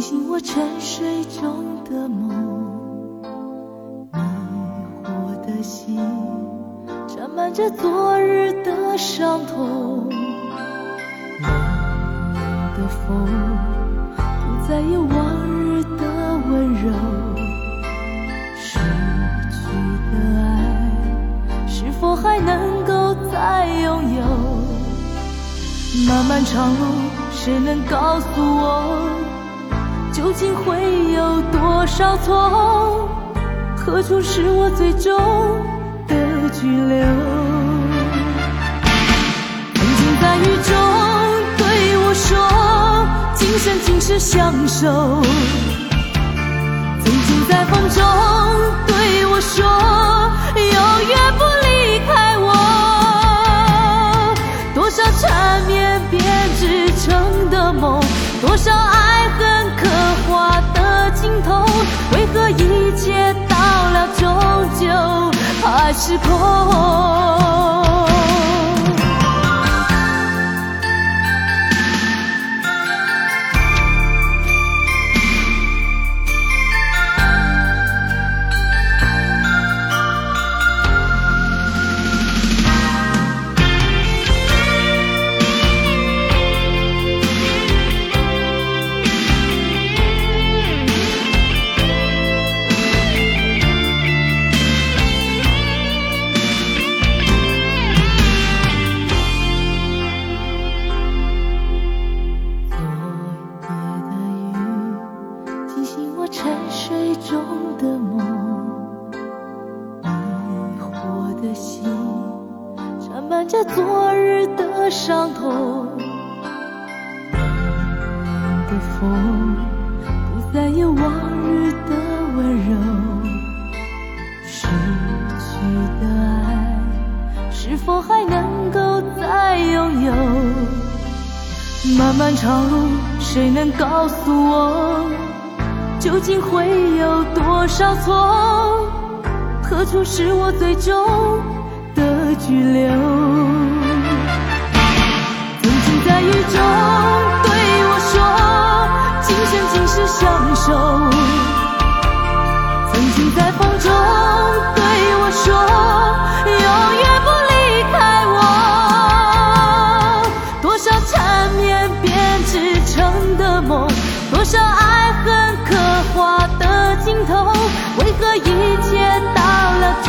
醒我沉睡中的梦，迷惑的心沾满着昨日的伤痛。冷冷的风，不再有往日的温柔。失去的爱，是否还能够再拥有？漫漫长路，谁能告诉我，究竟会有多少错？何处是我最终的居留？曾经在雨中对我说，今生今世相守。曾经在风中对我说，永远不离开我。多少缠绵编织成的梦，多少爱是空？沾满着昨日的伤痛。冷冷的风，不再有往日的温柔。失去的爱，是否还能够再拥有？漫漫长路，谁能告诉我，究竟会有多少错？何处是我最终拘留？曾经在雨中对我说，今生今世相守。曾经在风中对我说，永远不离开我。多少缠绵编织成的梦，多少爱恨刻画的镜头，为何一切到了终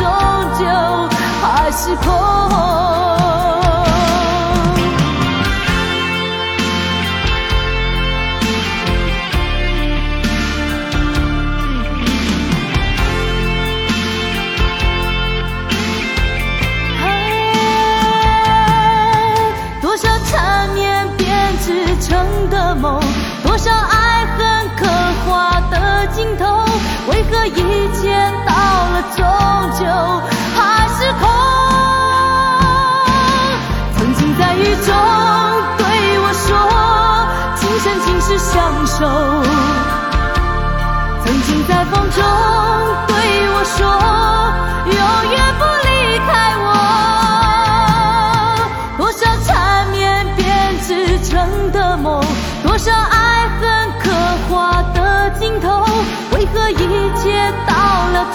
少爱恨刻画的镜头，为何一切到了终究还是空？曾经在雨中对我说，今生今世相守。曾经在风中对我说，永远不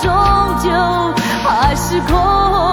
终究还是空？